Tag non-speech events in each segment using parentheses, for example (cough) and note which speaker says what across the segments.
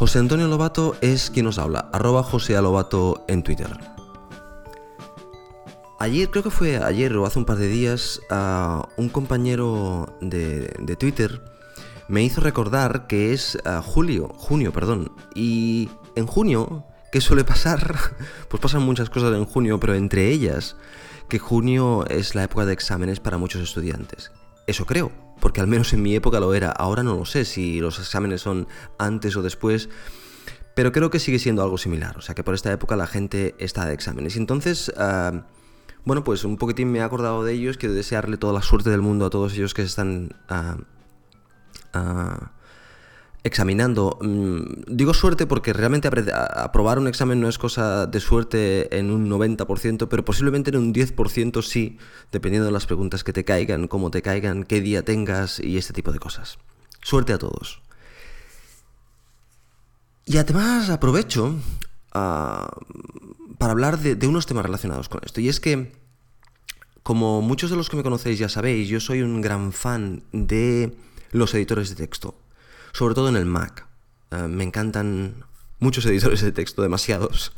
Speaker 1: José Antonio Lobato es quien nos habla, arroba José Lobato en Twitter. Ayer, creo que fue ayer o hace un par de días, un compañero de, Twitter me hizo recordar que es julio, junio, perdón. Y en junio, ¿qué suele pasar? (laughs) Pues pasan muchas cosas en junio, pero entre ellas que junio es la época de exámenes para muchos estudiantes. Eso creo, porque al menos en mi época lo era. Ahora no lo sé si los exámenes son antes o después, pero creo que sigue siendo algo similar. O sea que por esta época la gente está de exámenes. Y entonces... Bueno, pues un poquitín me he acordado de ellos, quiero desearle toda la suerte del mundo a todos ellos que están ah, ah, examinando. Mm, digo suerte porque realmente aprobar un examen no es cosa de suerte en un 90%, pero posiblemente en un 10% sí, dependiendo de las preguntas que te caigan, cómo te caigan, qué día tengas y este tipo de cosas. Suerte a todos. Y además aprovecho ah, para hablar de, unos temas relacionados con esto. Y es que, como muchos de los que me conocéis ya sabéis, yo soy un gran fan de los editores de texto, sobre todo en el Mac. Eh, me encantan muchos editores de texto, demasiados.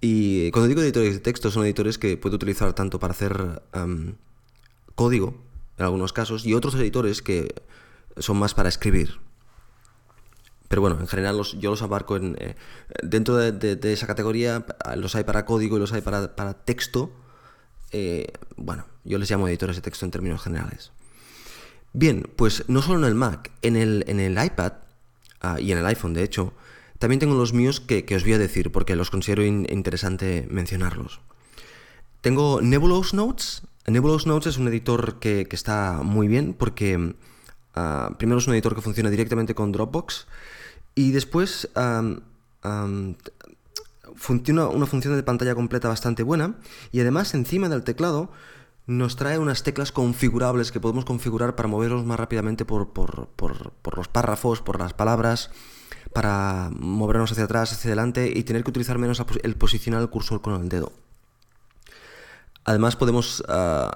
Speaker 1: Y cuando digo editores de texto, son editores que puedo utilizar tanto para hacer em, código, en algunos casos, y otros editores que son más para escribir. Pero bueno, en general los, yo los abarco en, eh, dentro de, esa categoría, los hay para código y los hay para, texto. Eh, bueno, yo les llamo editores de texto en términos generales. Bien, pues no solo en el Mac, en el, en el iPad ah, y en el iPhone, de hecho, también tengo los míos que, os voy a decir porque los considero interesante mencionarlos. Tengo Nebulous Notes. Nebulous Notes es un editor que, está muy bien porque ah, primero es un editor que funciona directamente con Dropbox y después funciona una función de pantalla completa bastante buena. Y además encima del teclado nos trae unas teclas configurables que podemos configurar para movernos más rápidamente por, los párrafos, por las palabras, para movernos hacia atrás, hacia adelante y tener que utilizar menos el posicionar el cursor con el dedo. Además podemos ah,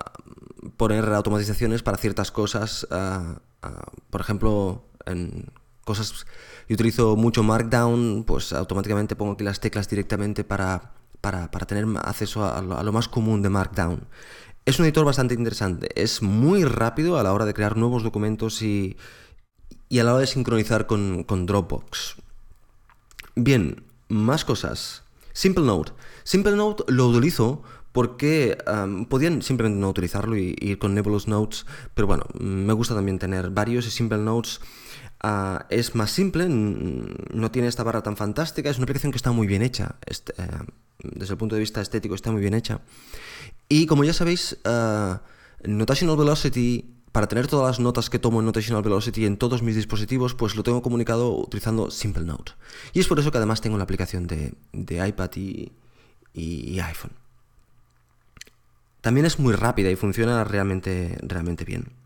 Speaker 1: poner automatizaciones para ciertas cosas, ah, ah, por ejemplo, en cosas yo utilizo mucho Markdown, pues automáticamente pongo aquí las teclas directamente para, para, tener acceso a, lo más común de Markdown. Es un editor bastante interesante, es muy rápido a la hora de crear nuevos documentos y, y a la hora de sincronizar con, Dropbox. Bien, más cosas. Simple Note. Simple Note lo utilizo porque podían simplemente no utilizarlo y, ir con Nebulous Notes, pero bueno, me gusta también tener varios y Simple Notes Ah, es más simple, no tiene esta barra tan fantástica, es una aplicación que está muy bien hecha, eh, desde el punto de vista estético está muy bien hecha. Y como ya sabéis, uh, Notational Velocity, para tener todas las notas que tomo en Notational Velocity en todos mis dispositivos, pues lo tengo comunicado utilizando Simple Note. Y es por eso que además tengo la aplicación de, iPad y, iPhone. También es muy rápida y funciona realmente, realmente bien.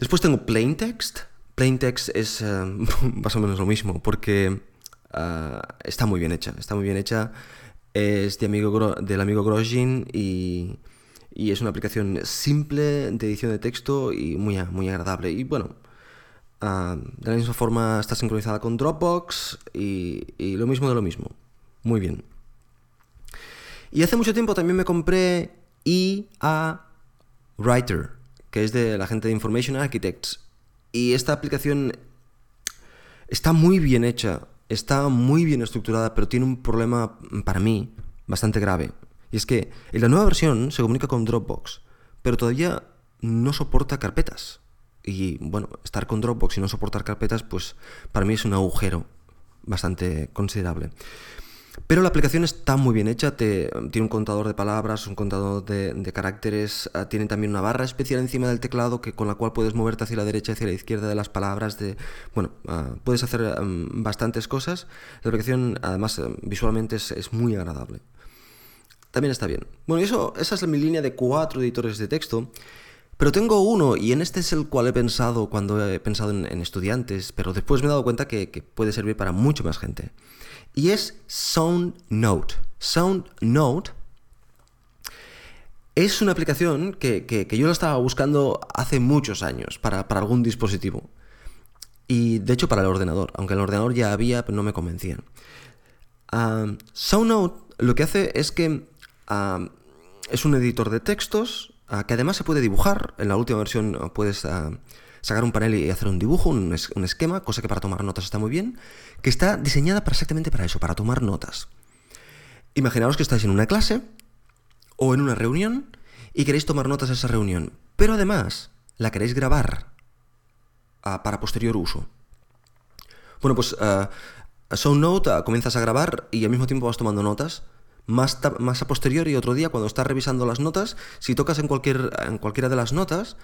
Speaker 1: Después tengo Plain Text. Plain Text es eh, (laughs) más o menos lo mismo, porque ah, está muy bien hecha. Está muy bien hecha. Es de amigo, del amigo Grosjean y, es una aplicación simple de edición de texto y muy, muy agradable. Y bueno, ah, de la misma forma está sincronizada con Dropbox y, y lo mismo de lo mismo. Muy bien. Y hace mucho tiempo también me compré EA Writer que es de la gente de Information Architects. Y esta aplicación está muy bien hecha, está muy bien estructurada, pero tiene un problema para mí bastante grave. Y es que en la nueva versión se comunica con Dropbox, pero todavía no soporta carpetas. Y bueno, estar con Dropbox y no soportar carpetas, pues para mí es un agujero bastante considerable. Pero la aplicación está muy bien hecha, tiene un contador de palabras, un contador de, caracteres, ah, tiene también una barra especial encima del teclado que, con la cual puedes moverte hacia la derecha y hacia la izquierda de las palabras. Bueno, ah, puedes hacer bastantes cosas. La aplicación además visualmente es, muy agradable. También está bien. Bueno, eso, esa es mi línea de cuatro editores de texto. Pero tengo uno, y en este es el cual he pensado cuando he pensado en, estudiantes, pero después me he dado cuenta que, que puede servir para mucho más gente y es SoundNote. SoundNote es una aplicación que, yo la estaba buscando hace muchos años para, algún dispositivo. Y de hecho para el ordenador, aunque el ordenador ya había, pero no me convencían. SoundNote lo que hace es que es un editor de textos que además se puede dibujar. En la última versión puedes sacar un panel y hacer un dibujo, un, un, esquema, cosa que para tomar notas está muy bien, que está diseñada para exactamente para eso, para tomar notas. Imaginaos que estáis en una clase o en una reunión y queréis tomar notas de esa reunión, pero además la queréis grabar para posterior uso. Bueno, pues uh, SoundNote uh, comienzas a grabar y al mismo tiempo vas tomando notas. Más, más a posteriori, otro día, cuando estás revisando las notas, si tocas en, cualquier, en cualquiera de las notas,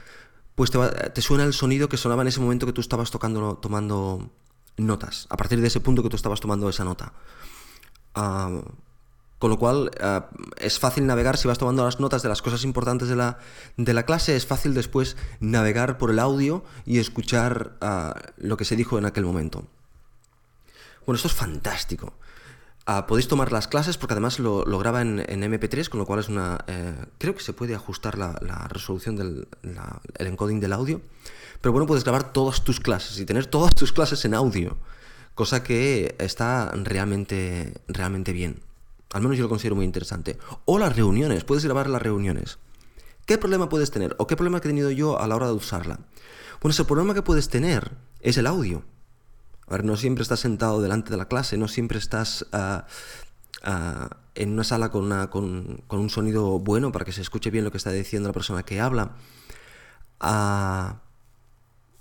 Speaker 1: pues te, te, suena el sonido que sonaba en ese momento que tú estabas tocando, tomando notas, a partir de ese punto que tú estabas tomando esa nota. Uh, con lo cual uh, es fácil navegar, si vas tomando las notas de las cosas importantes de la, de la clase, es fácil después navegar por el audio y escuchar uh, lo que se dijo en aquel momento. Bueno, esto es fantástico. Uh, podéis tomar las clases porque además lo, graba en, en, MP3, con lo cual es una... Eh, creo que se puede ajustar la, la resolución del la, el encoding del audio. Pero bueno, puedes grabar todas tus clases y tener todas tus clases en audio. Cosa que está realmente, realmente bien. Al menos yo lo considero muy interesante. O las reuniones, puedes grabar las reuniones. ¿Qué problema puedes tener? ¿O qué problema he tenido yo a la hora de usarla? Bueno, ese problema que puedes tener es el audio. A ver, no siempre estás sentado delante de la clase, no siempre estás uh, uh, en una sala con, un sonido bueno para que se escuche bien lo que está diciendo la persona que habla. Uh,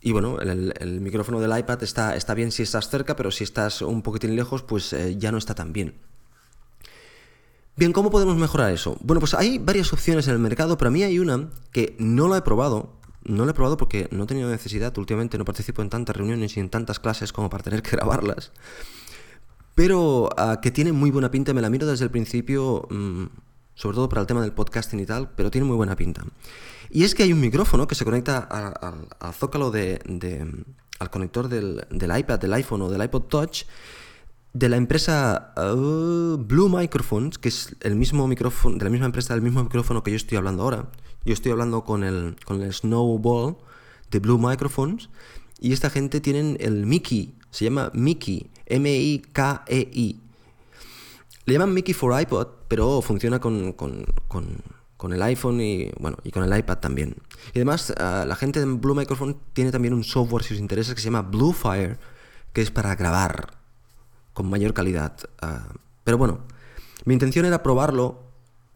Speaker 1: y bueno, el, el, micrófono del iPad está, está bien si estás cerca, pero si estás un poquitín lejos, pues eh, ya no está tan bien. Bien, ¿cómo podemos mejorar eso? Bueno, pues hay varias opciones en el mercado, pero a mí hay una que no la he probado, no lo he probado porque no he tenido necesidad. Últimamente no participo en tantas reuniones y en tantas clases como para tener que grabarlas. Pero uh, que tiene muy buena pinta, me la miro desde el principio, mmm, sobre todo para el tema del podcasting y tal, pero tiene muy buena pinta. Y es que hay un micrófono que se conecta al zócalo de, de, al conector del, del, iPad, del iPhone o del iPod Touch de la empresa uh, Blue Microphones, que es el mismo micrófono, de la misma empresa, del mismo micrófono que yo estoy hablando ahora. Yo estoy hablando con el, con el Snowball de Blue Microphones y esta gente tienen el Mickey, se llama Mickey, M-I-K-E-I. Le llaman Mickey for iPod, pero funciona con, con, con, el iPhone y, bueno, y con el iPad también. Y además, uh, la gente de Blue Microphone tiene también un software, si os interesa, que se llama Bluefire, que es para grabar con mayor calidad. Uh, pero bueno, mi intención era probarlo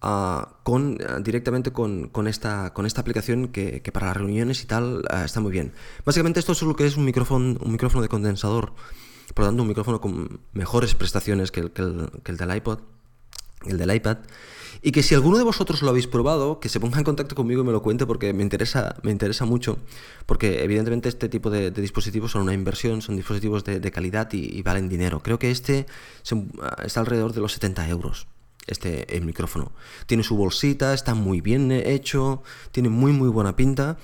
Speaker 1: uh, con, uh, directamente con, esta, con esta aplicación que, para las reuniones y tal está muy bien. Básicamente esto es lo que es un micrófono, un micrófono de condensador, por lo tanto un micrófono con mejores prestaciones que el, que el, que el del iPod, el del iPad. Y que si alguno de vosotros lo habéis probado, que se ponga en contacto conmigo y me lo cuente porque me interesa, me interesa mucho, porque evidentemente este tipo de, dispositivos son una inversión, son dispositivos de, calidad y, y, valen dinero. Creo que este se, está alrededor de los 70 euros, este micrófono. Tiene su bolsita, está muy bien hecho, tiene muy muy buena pinta.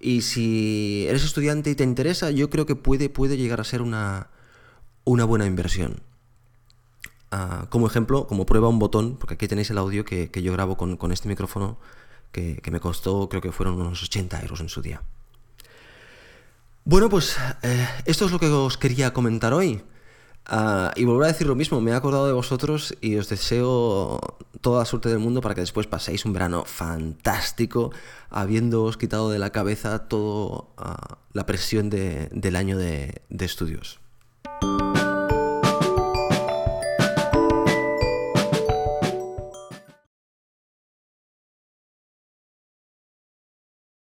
Speaker 1: Y si eres estudiante y te interesa, yo creo que puede, puede llegar a ser una, una buena inversión. Uh, como ejemplo, como prueba un botón, porque aquí tenéis el audio que, que yo grabo con, con, este micrófono que, que, me costó, creo que fueron unos 80 euros en su día. Bueno, pues eh, esto es lo que os quería comentar hoy. Uh, y volver a decir lo mismo, me he acordado de vosotros y os deseo toda la suerte del mundo para que después paséis un verano fantástico, habiéndoos quitado de la cabeza toda uh, la presión de, del año de estudios.